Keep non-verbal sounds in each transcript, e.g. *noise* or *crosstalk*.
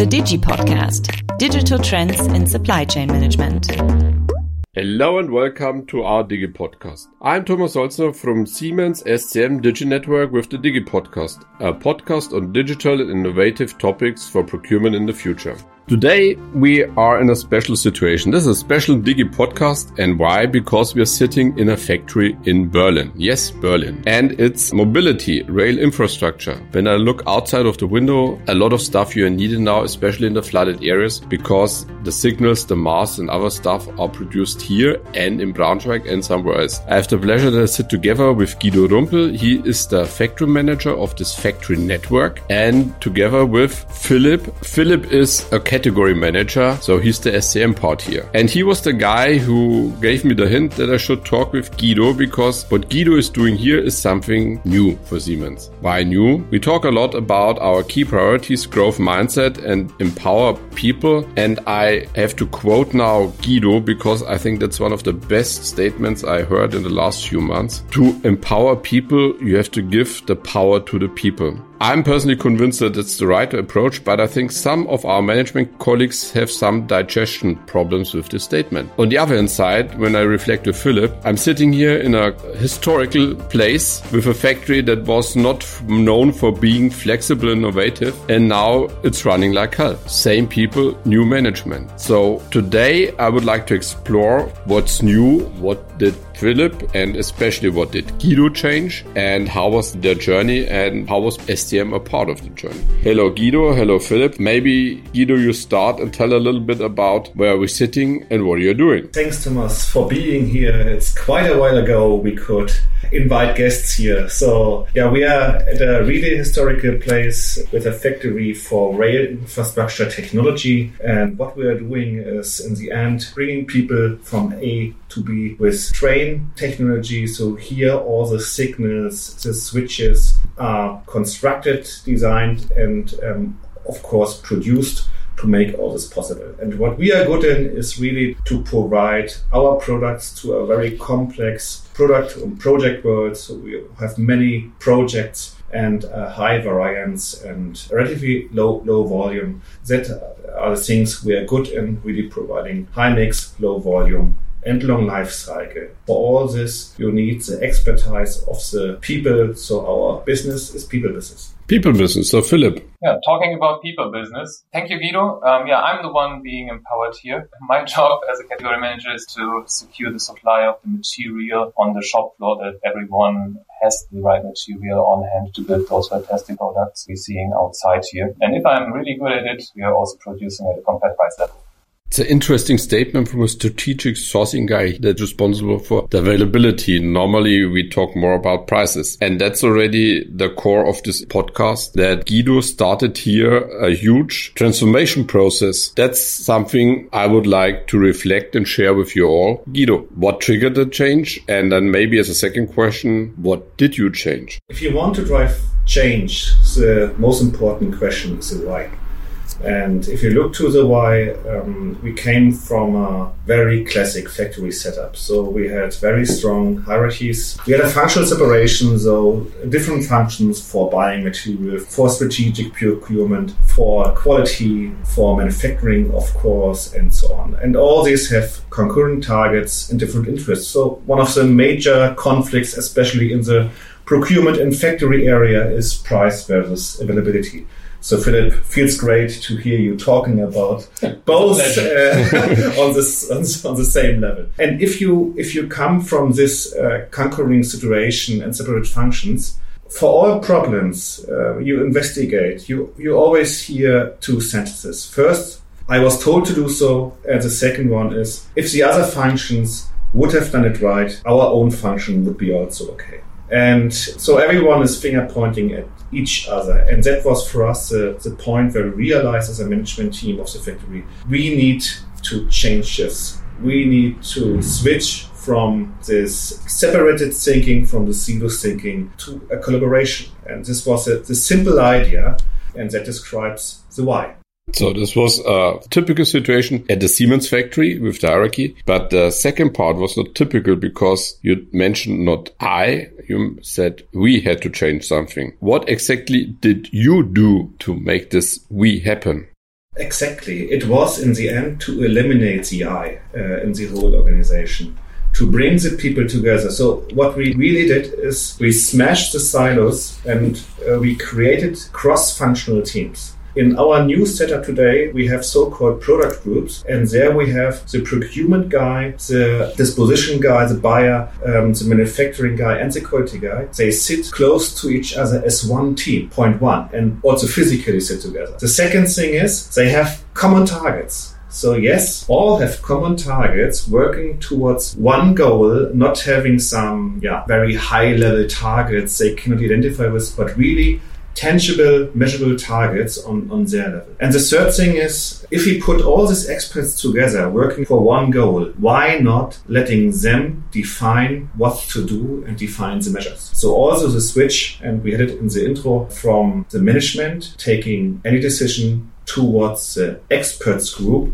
The Digi Podcast Digital Trends in Supply Chain Management. Hello and welcome to our Digi Podcast. I'm Thomas Holzner from Siemens SCM Digi Network with the Digi Podcast, a podcast on digital and innovative topics for procurement in the future. Today we are in a special situation. This is a special Digi podcast. And why? Because we are sitting in a factory in Berlin. Yes, Berlin. And it's mobility, rail infrastructure. When I look outside of the window, a lot of stuff you are needed now, especially in the flooded areas, because the signals, the masts and other stuff are produced here and in Braunschweig and somewhere else. I have the pleasure to sit together with Guido Rumpel. He is the factory manager of this factory network and together with Philip. Philip is a category manager, so he's the SCM part here. And he was the guy who gave me the hint that I should talk with Guido because what Guido is doing here is something new for Siemens. Why new? We talk a lot about our key priorities, growth mindset, and empower people. And I have to quote now Guido because I think that's one of the best statements I heard in the last few months. To empower people, you have to give the power to the people. I'm personally convinced that it's the right approach, but I think some of our management colleagues have some digestion problems with this statement. On the other hand side, when I reflect with Philip, I'm sitting here in a historical place with a factory that was not known for being flexible and innovative, and now it's running like hell. Same people, new management. So today I would like to explore what's new, what did Philip and especially what did Guido change and how was their journey and how was SCM a part of the journey. Hello Guido, hello Philip. Maybe Guido you start and tell a little bit about where we're sitting and what you're doing. Thanks Thomas for being here. It's quite a while ago we could invite guests here. So yeah, we are at a really historical place with a factory for rail infrastructure technology. And what we are doing is in the end bringing people from A to B with train technology. So here all the signals, the switches are constructed, designed, and um, of course produced to make all this possible. And what we are good in is really to provide our products to a very complex product and project world. So we have many projects and high variance and relatively low low volume. That are the things we are good in, really providing high mix, low volume and long life cycle. For all this, you need the expertise of the people. So our business is people business. People business. So Philip. Yeah, talking about people business. Thank you, Guido. Um, yeah, I'm the one being empowered here. My *laughs* job as a category manager is to secure the supply of the material on the shop floor that everyone has the right material on hand to build those fantastic products we're seeing outside here. And if I'm really good at it, we are also producing at a competitive price level. It's an interesting statement from a strategic sourcing guy that's responsible for the availability. Normally we talk more about prices. And that's already the core of this podcast that Guido started here a huge transformation process. That's something I would like to reflect and share with you all. Guido, what triggered the change? And then maybe as a second question, what did you change? If you want to drive change, the most important question is the why. And if you look to the why, um, we came from a very classic factory setup. So we had very strong hierarchies. We had a functional separation, so different functions for buying material, for strategic procurement, for quality, for manufacturing, of course, and so on. And all these have concurrent targets and different interests. So one of the major conflicts, especially in the procurement and factory area, is price versus availability. So Philip, feels great to hear you talking about both uh, *laughs* on this on, on, the same level. And if you if you come from this uh, conquering situation and separate functions, for all problems uh, you investigate, you you always hear two sentences. First, I was told to do so, and the second one is if the other functions would have done it right, our own function would be also okay. And so everyone is finger pointing at each other. And that was for us the, the point where we realized as a management team of the factory, we need to change this. We need to switch from this separated thinking, from the single thinking to a collaboration. And this was a, the simple idea, and that describes the why. So this was a typical situation at the Siemens factory with the hierarchy. But the second part was not typical because you mentioned not I, you said we had to change something. What exactly did you do to make this we happen? Exactly. It was in the end to eliminate the I uh, in the whole organization to bring the people together. So what we really did is we smashed the silos and uh, we created cross-functional teams. In our new setup today, we have so-called product groups, and there we have the procurement guy, the disposition guy, the buyer, um, the manufacturing guy, and the quality guy. They sit close to each other as one team, point one, and also physically sit together. The second thing is they have common targets. So yes, all have common targets working towards one goal, not having some yeah, very high level targets they cannot identify with, but really tangible, measurable targets on, on their level. And the third thing is, if we put all these experts together working for one goal, why not letting them define what to do and define the measures? So also the switch, and we had it in the intro, from the management taking any decision towards the experts group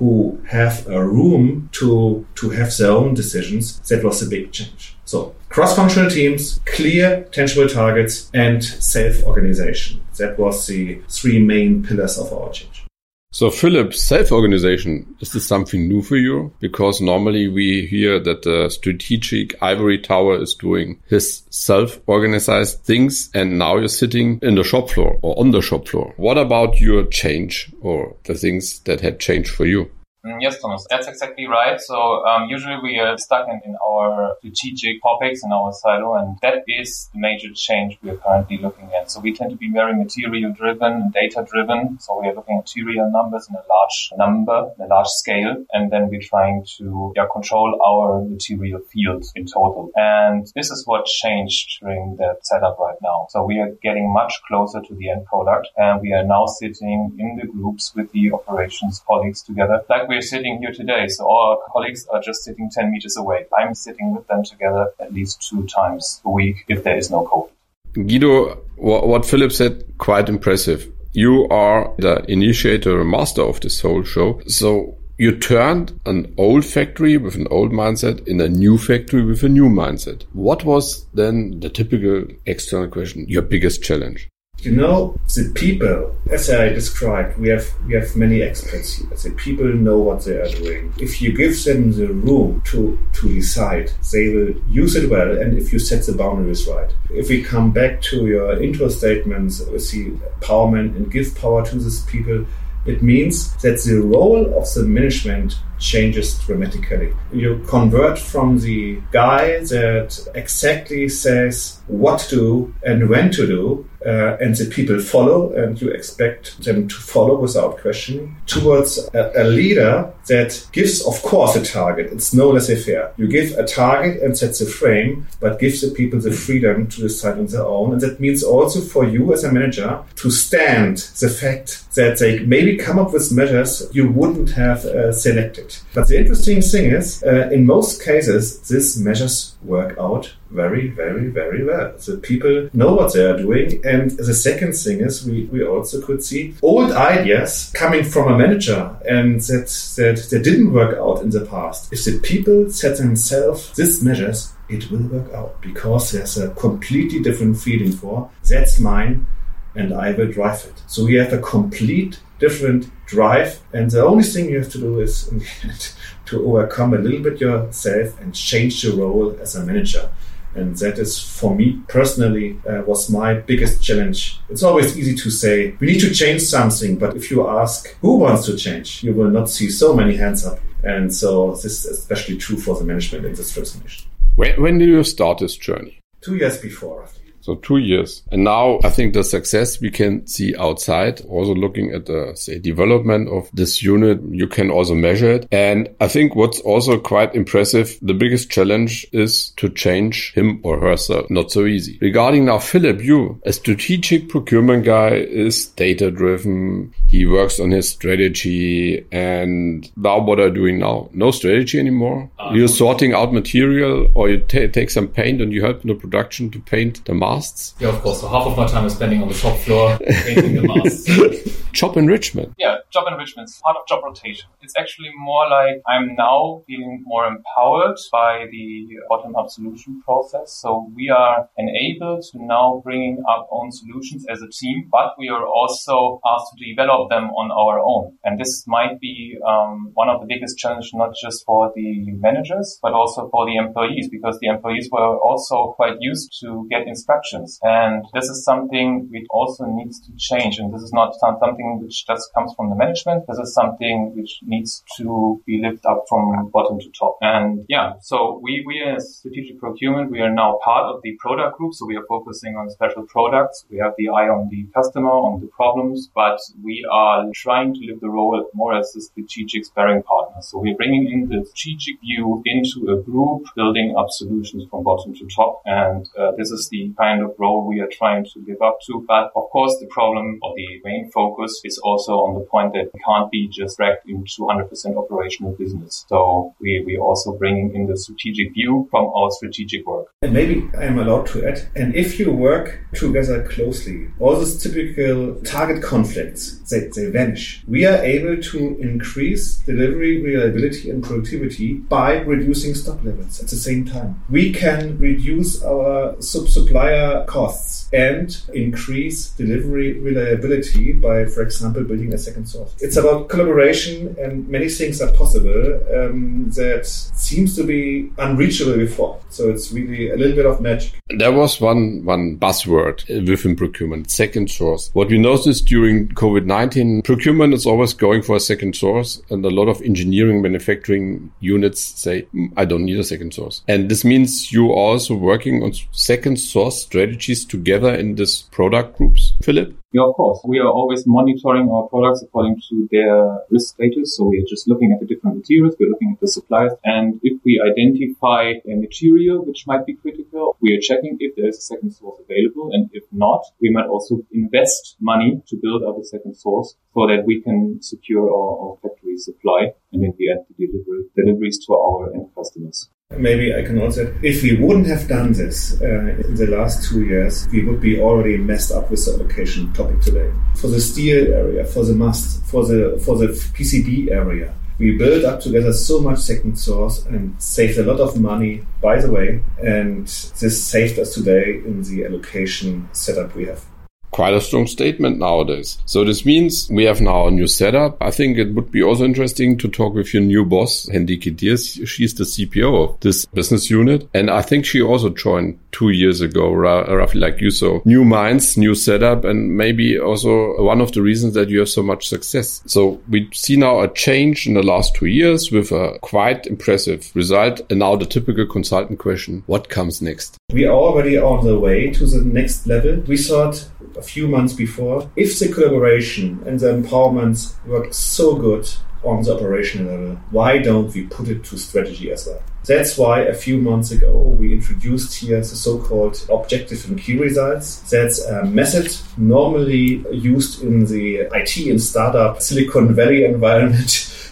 who have a room to to have their own decisions. That was a big change. So cross-functional teams, clear, tangible targets, and self-organization. That was the three main pillars of our change. So, Philip, self-organization, is this something new for you? Because normally we hear that the strategic ivory tower is doing his self-organized things and now you're sitting in the shop floor or on the shop floor. What about your change or the things that had changed for you? Mm, yes, Thomas, that's exactly right. So um, usually we are stuck in, in our strategic topics in our silo, and that is the major change we are currently looking at. So we tend to be very material driven and data driven. So we are looking at material numbers in a large number, in a large scale, and then we're trying to yeah, control our material field in total. And this is what changed during that setup right now. So we are getting much closer to the end product, and we are now sitting in the groups with the operations colleagues together, like we're sitting here today. So our colleagues are just sitting 10 meters away. I'm sitting with them together at least two times a week if there is no COVID. Guido, what Philip said, quite impressive. You are the initiator, master of this whole show. So you turned an old factory with an old mindset in a new factory with a new mindset. What was then the typical external question, your biggest challenge? You know, the people, as I described, we have we have many experts here. The people know what they are doing. If you give them the room to to decide, they will use it well. And if you set the boundaries right, if we come back to your intro statements the empowerment and give power to these people, it means that the role of the management changes dramatically. You convert from the guy that exactly says what to do and when to do uh, and the people follow, and you expect them to follow without questioning, towards a, a, leader that gives, of course, a target. It's no laissez-faire. You give a target and set the frame, but give the people the freedom to decide on their own. And that means also for you as a manager to stand the fact that they maybe come up with measures you wouldn't have uh, selected. But the interesting thing is, uh, in most cases, these measures work out very, very, very well. The people know what they are doing. And the second thing is we, we also could see old ideas coming from a manager and that, that, that didn't work out in the past. If the people set themselves these measures, it will work out because there's a completely different feeling for that's mine and I will drive it. So we have a complete different drive and the only thing you have to do is *laughs* to overcome a little bit yourself and change your role as a manager. And that is, for me personally, uh, was my biggest challenge. It's always easy to say, we need to change something. But if you ask who wants to change, you will not see so many hands up. And so this is especially true for the management in this transformation. When, when did you start this journey? Two years before. So two years. And now I think the success we can see outside, also looking at the, say, development of this unit, you can also measure it. And I think what's also quite impressive, the biggest challenge is to change him or herself. Not so easy. Regarding now Philip, you, a strategic procurement guy is data driven. He works on his strategy. And now what are you doing now? No strategy anymore. Uh, You're sorting out material or you take some paint and you help in the production to paint the mask yeah, of course. So half of my time is spending on the shop floor painting the masts. *laughs* Job enrichment. Yeah, job enrichment is part of job rotation. It's actually more like I'm now feeling more empowered by the bottom up solution process. So we are enabled to now bringing up own solutions as a team, but we are also asked to develop them on our own. And this might be um, one of the biggest challenges, not just for the managers, but also for the employees, because the employees were also quite used to get instructions. And this is something which also needs to change. And this is not something which just comes from the management. This is something which needs to be lifted up from bottom to top. And yeah, so we, we as strategic procurement, we are now part of the product group. So we are focusing on special products. We have the eye on the customer, on the problems, but we are trying to live the role more as a strategic sparring partner. So we're bringing in the strategic view into a group, building up solutions from bottom to top. And uh, this is the kind of role we are trying to live up to. But of course, the problem or the main focus is also on the point that we can't be just dragged into 100% operational business. So we, we also bringing in the strategic view from our strategic work. And maybe I'm allowed to add, and if you work together closely, all those typical target conflicts, they, they vanish. We are able to increase delivery reliability and productivity by reducing stock levels at the same time. We can reduce our sub-supplier costs and increase delivery reliability by, for example, building a second source. It's about collaboration and many things are possible um, that seems to be unreachable before. So it's really a little bit of magic. There was one, one buzzword within procurement, second source. What we noticed during COVID-19, procurement is always going for a second source and a lot of engineering manufacturing units say, mm, I don't need a second source. And this means you are also working on second source strategies together in this product groups, Philip? Yeah, of course. We are always monitoring our products according to their risk status. So we are just looking at the different materials. We're looking at the suppliers. And if we identify a material which might be critical, we are checking if there is a second source available. And if not, we might also invest money to build up a second source so that we can secure our, our factory supply and in the end the delivery, deliveries to our end customers. Maybe I can also, if we wouldn't have done this uh, in the last two years, we would be already messed up with the allocation topic today. For the steel area, for the must, for the for the PCB area, we built up together so much second source and saved a lot of money, by the way, and this saved us today in the allocation setup we have quite a strong statement nowadays. So this means we have now a new setup. I think it would be also interesting to talk with your new boss, Hendike Diers. She's the CPO of this business unit. And I think she also joined two years ago, roughly like you. So new minds, new setup, and maybe also one of the reasons that you have so much success. So we see now a change in the last two years with a quite impressive result. And now the typical consultant question, what comes next? We are already on the way to the next level. We thought a few months before, if the collaboration and the empowerment work so good on the operational level, why don't we put it to strategy as well? That's why a few months ago we introduced here the so-called objective and key results. That's a method normally used in the IT and startup Silicon Valley *laughs* environment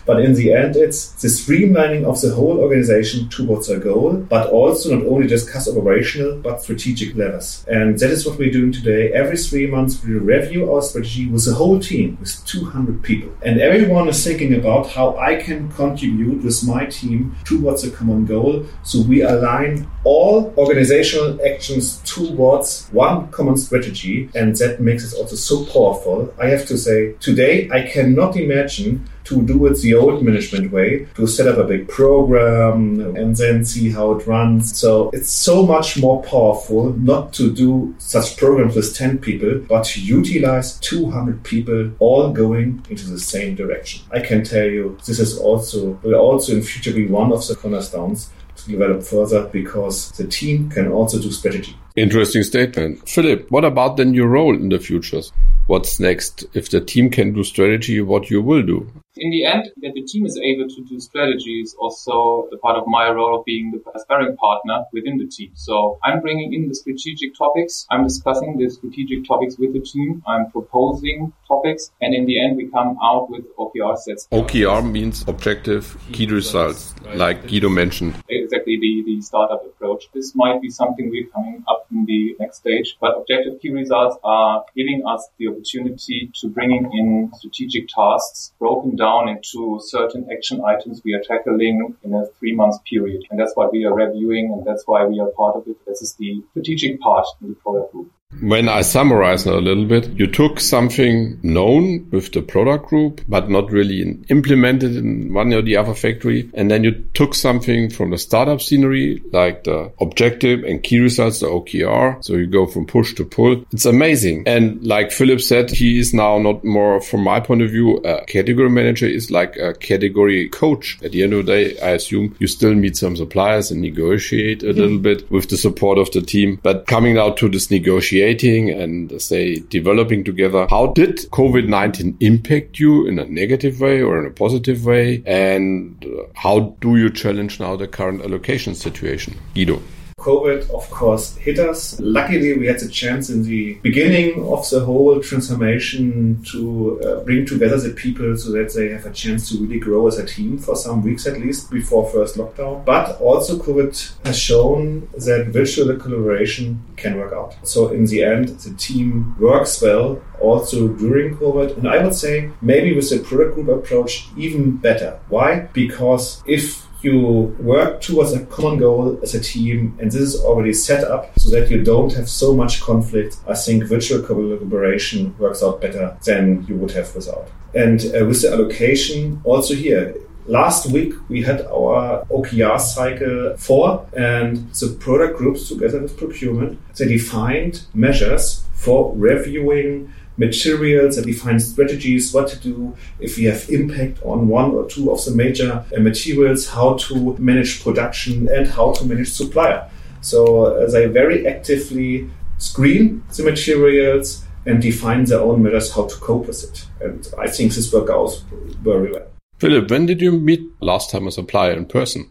But in the end, it's the streamlining of the whole organization towards a goal, but also not only discuss operational, but strategic levels. And that is what we're doing today. Every three months, we review our strategy with the whole team, with 200 people. And everyone is thinking about how I can contribute with my team towards a common goal. So we align all organizational actions towards one common strategy. And that makes it also so powerful. I have to say, today, I cannot imagine to do it the old management way, to set up a big program and then see how it runs. So it's so much more powerful not to do such programs with 10 people, but utilize 200 people all going into the same direction. I can tell you this is also, will also in future be one of the cornerstones to develop further because the team can also do strategy. Interesting statement. Philip, what about then your role in the futures? what's next. If the team can do strategy, what you will do. In the end, that the team is able to do strategy is also a part of my role of being the sparring partner within the team. So I'm bringing in the strategic topics. I'm discussing the strategic topics with the team. I'm proposing topics. And in the end, we come out with OKR sets. OKR means objective key results, like Guido mentioned. Exactly the, the startup approach. This might be something we're coming up in the next stage, but objective key results are giving us the opportunity to bringing in strategic tasks broken down into certain action items we are tackling in a three month period. And that's why we are reviewing and that's why we are part of it. This is the strategic part in the product group. When I summarize a little bit, you took something known with the product group, but not really implemented in one or the other factory. And then you took something from the startup scenery, like the objective and key results, the OKR. So you go from push to pull. It's amazing. And like Philip said, he is now not more, from my point of view, a category manager is like a category coach. At the end of the day, I assume you still meet some suppliers and negotiate a little bit with the support of the team. But coming out to this negotiation, creating and say developing together. How did COVID-19 impact you in a negative way or in a positive way? And uh, how do you challenge now the current allocation situation? Guido. COVID, of course, hit us. Luckily, we had the chance in the beginning of the whole transformation to uh, bring together the people so that they have a chance to really grow as a team for some weeks at least before first lockdown. But also, COVID has shown that virtual collaboration can work out. So, in the end, the team works well also during COVID. And I would say maybe with the product group approach, even better. Why? Because if you work towards a common goal as a team, and this is already set up so that you don't have so much conflict. I think virtual collaboration works out better than you would have without. And uh, with the allocation, also here, Last week we had our OKR cycle four and the product groups together with procurement, they defined measures for reviewing materials and define strategies, what to do if we have impact on one or two of the major uh, materials, how to manage production and how to manage supplier. So uh, they very actively screen the materials and define their own measures how to cope with it. And I think this worked out very well. Philip, when did you meet last time a supplier in person?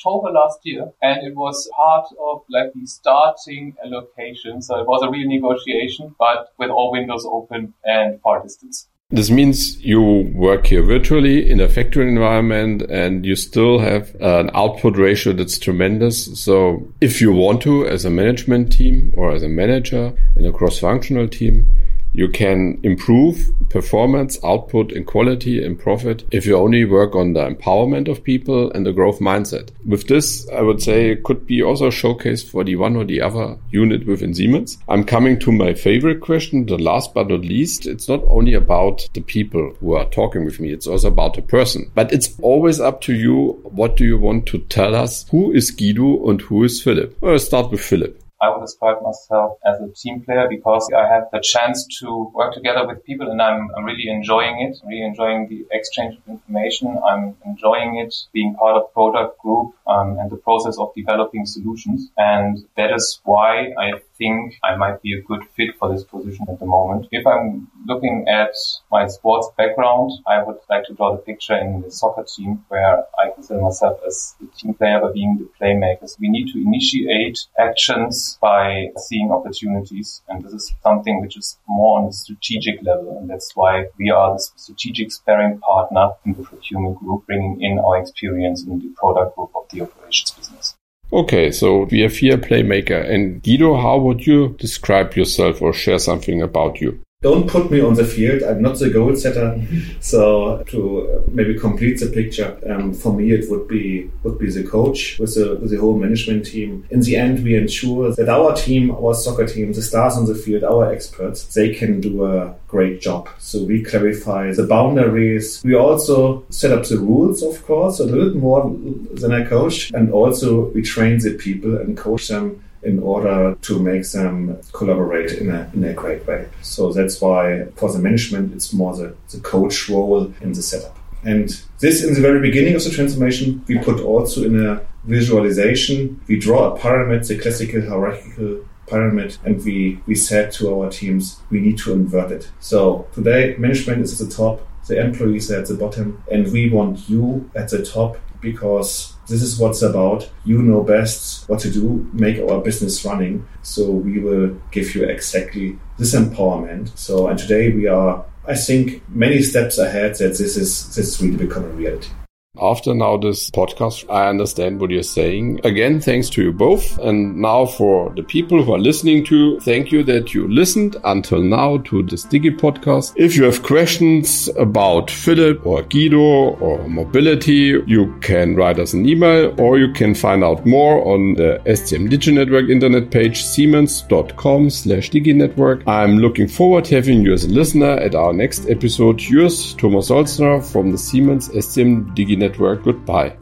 October last year, and it was part of like the starting allocation. So it was a real negotiation, but with all windows open and far distance. This means you work here virtually in a factory environment and you still have an output ratio that's tremendous. So if you want to, as a management team or as a manager in a cross functional team, you can improve performance, output, and quality and profit if you only work on the empowerment of people and the growth mindset. With this, I would say it could be also a showcase for the one or the other unit within Siemens. I'm coming to my favorite question, the last but not least. It's not only about the people who are talking with me, it's also about the person. But it's always up to you. What do you want to tell us? Who is Guido and who is Philip? Let's start with Philip. I would describe myself as a team player because I have the chance to work together with people and I'm, I'm really enjoying it, really enjoying the exchange of information. I'm enjoying it being part of product group um, and the process of developing solutions. And that is why I think I might be a good fit for this position at the moment. If I'm looking at my sports background, I would like to draw the picture in the soccer team where I consider myself as the team player by being the playmakers. We need to initiate actions by seeing opportunities. And this is something which is more on the strategic level. And that's why we are the strategic sparring partner in the procurement group, bringing in our experience in the product group of the operations business. Okay, so we have here playmaker. And Guido, how would you describe yourself or share something about you? Don't put me on the field. I'm not the goal setter. So to maybe complete the picture, um, for me it would be would be the coach with the with the whole management team. In the end, we ensure that our team, our soccer team, the stars on the field, our experts, they can do a great job. So we clarify the boundaries. We also set up the rules, of course, a little more than I coach, and also we train the people and coach them in order to make them collaborate in a, in a great way. So that's why for the management, it's more the, the coach role in the setup. And this in the very beginning of the transformation, we put also in a visualization, we draw a pyramid, the classical hierarchical pyramid, and we, we said to our teams, we need to invert it. So today, management is at the top, the employees are at the bottom, and we want you at the top because this is what's about. You know best what to do, make our business running. So we will give you exactly this empowerment. So, and today we are, I think, many steps ahead that this is, this is really becoming reality. After now this podcast, I understand what you're saying. Again, thanks to you both. And now for the people who are listening to, thank you that you listened until now to this Digi podcast. If you have questions about Philip or Guido or mobility, you can write us an email or you can find out more on the SCM Digi Network internet page siemens.com slash diginetwork. I'm looking forward to having you as a listener at our next episode. Yours, Thomas Holzner from the Siemens SCM Digi Network. Goodbye.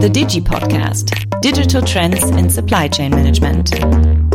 The Digi Podcast Digital Trends in Supply Chain Management.